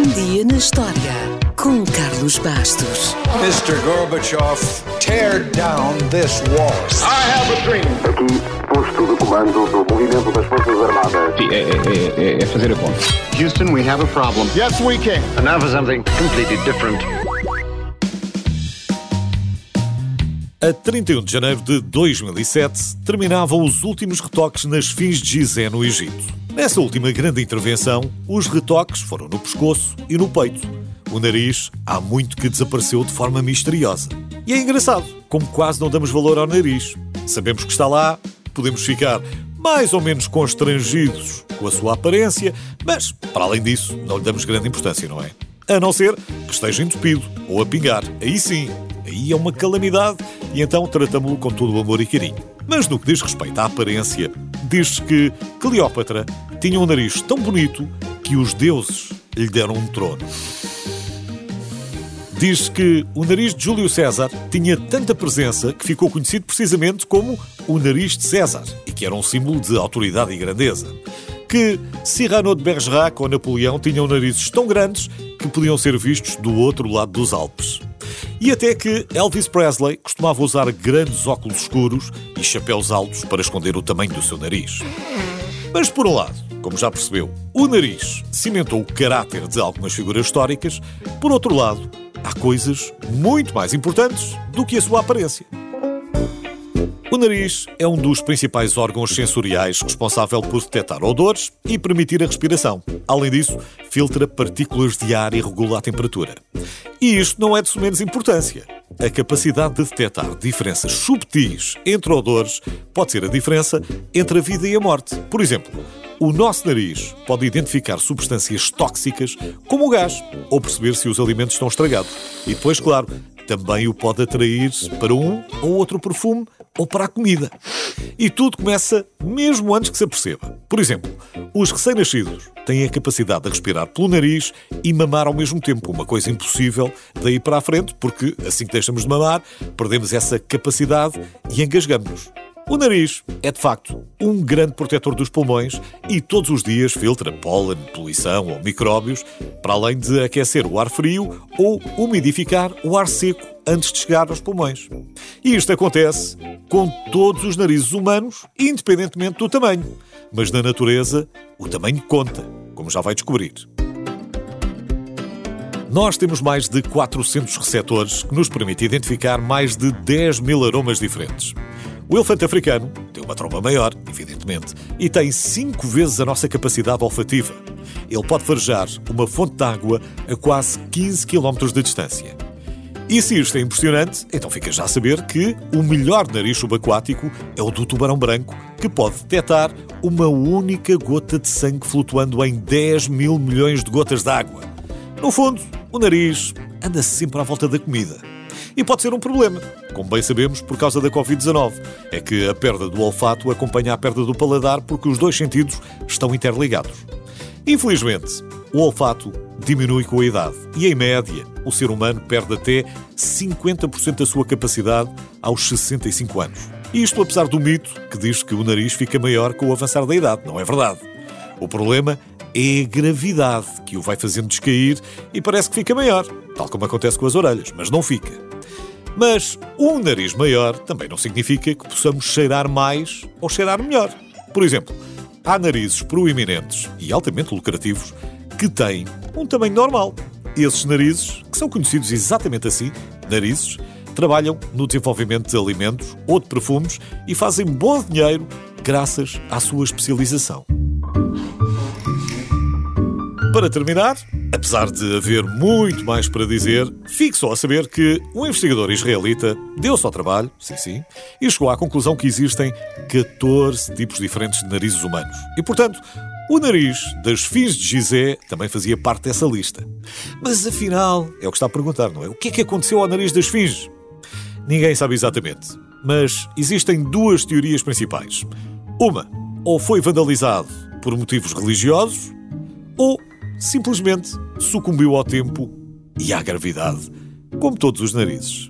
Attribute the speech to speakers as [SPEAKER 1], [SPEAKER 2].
[SPEAKER 1] Um dia na história com Carlos Bastos.
[SPEAKER 2] Mr. Gorbachev, tear down this wall.
[SPEAKER 3] I have a dream.
[SPEAKER 4] Aqui, posto de comando do movimento das Forças Armadas.
[SPEAKER 5] Sim, é, é- é- é fazer a conta.
[SPEAKER 4] Houston, we have a problem.
[SPEAKER 3] Yes, we can.
[SPEAKER 4] And now for something completely different.
[SPEAKER 6] A 31 de janeiro de 2007 terminavam os últimos retoques nas fins de Gizé, no Egito. Nessa última grande intervenção, os retoques foram no pescoço e no peito. O nariz há muito que desapareceu de forma misteriosa. E é engraçado, como quase não damos valor ao nariz. Sabemos que está lá, podemos ficar mais ou menos constrangidos com a sua aparência, mas, para além disso, não lhe damos grande importância, não é? A não ser que esteja entupido ou a pingar. Aí sim, aí é uma calamidade e então tratamos-lo com todo o amor e carinho. Mas no que diz respeito à aparência, diz-se que Cleópatra tinha um nariz tão bonito que os deuses lhe deram um trono. Diz que o nariz de Júlio César tinha tanta presença que ficou conhecido precisamente como o nariz de César e que era um símbolo de autoridade e grandeza. Que Cyrano de Bergerac ou Napoleão tinham narizes tão grandes que podiam ser vistos do outro lado dos Alpes. E até que Elvis Presley costumava usar grandes óculos escuros e chapéus altos para esconder o tamanho do seu nariz. Mas por um lado, como já percebeu, o nariz cimentou o caráter de algumas figuras históricas, por outro lado, há coisas muito mais importantes do que a sua aparência. O nariz é um dos principais órgãos sensoriais responsável por detectar odores e permitir a respiração. Além disso, filtra partículas de ar e regula a temperatura. E isto não é de sumenos importância. A capacidade de detectar diferenças subtis entre odores pode ser a diferença entre a vida e a morte. Por exemplo, o nosso nariz pode identificar substâncias tóxicas como o gás ou perceber se os alimentos estão estragados. E depois, claro, também o pode atrair para um ou outro perfume ou para a comida. E tudo começa mesmo antes que se aperceba. Por exemplo, os recém-nascidos têm a capacidade de respirar pelo nariz e mamar ao mesmo tempo, uma coisa impossível daí para a frente, porque assim que deixamos de mamar, perdemos essa capacidade e engasgamos-nos. O nariz é, de facto, um grande protetor dos pulmões e todos os dias filtra pólen, poluição ou micróbios, para além de aquecer o ar frio ou umidificar o ar seco antes de chegar aos pulmões. E isto acontece com todos os narizes humanos, independentemente do tamanho. Mas na natureza, o tamanho conta, como já vai descobrir. Nós temos mais de 400 receptores que nos permitem identificar mais de 10 mil aromas diferentes. O elefante africano tem uma tromba maior, evidentemente, e tem 5 vezes a nossa capacidade olfativa. Ele pode farejar uma fonte de água a quase 15 km de distância. E se isto é impressionante, então fica já a saber que o melhor nariz subaquático é o do tubarão branco, que pode detectar uma única gota de sangue flutuando em 10 mil milhões de gotas de água. No fundo, o nariz anda sempre à volta da comida. E pode ser um problema, como bem sabemos por causa da Covid-19. É que a perda do olfato acompanha a perda do paladar porque os dois sentidos estão interligados. Infelizmente, o olfato diminui com a idade e, em média, o ser humano perde até 50% da sua capacidade aos 65 anos. Isto apesar do mito que diz que o nariz fica maior com o avançar da idade. Não é verdade. O problema é a gravidade que o vai fazendo descair e parece que fica maior, tal como acontece com as orelhas, mas não fica. Mas um nariz maior também não significa que possamos cheirar mais ou cheirar melhor. Por exemplo, há narizes proeminentes e altamente lucrativos que têm um tamanho normal. Esses narizes, que são conhecidos exatamente assim, narizes, trabalham no desenvolvimento de alimentos ou de perfumes e fazem bom dinheiro graças à sua especialização. Para terminar, apesar de haver muito mais para dizer, fique só a saber que um investigador israelita deu-se ao trabalho, sim, sim, e chegou à conclusão que existem 14 tipos diferentes de narizes humanos. E, portanto, o nariz das fins de Gizé também fazia parte dessa lista. Mas afinal, é o que está a perguntar, não é? O que é que aconteceu ao nariz das fins? Ninguém sabe exatamente, mas existem duas teorias principais. Uma, ou foi vandalizado por motivos religiosos, simplesmente sucumbiu ao tempo e à gravidade, como todos os narizes.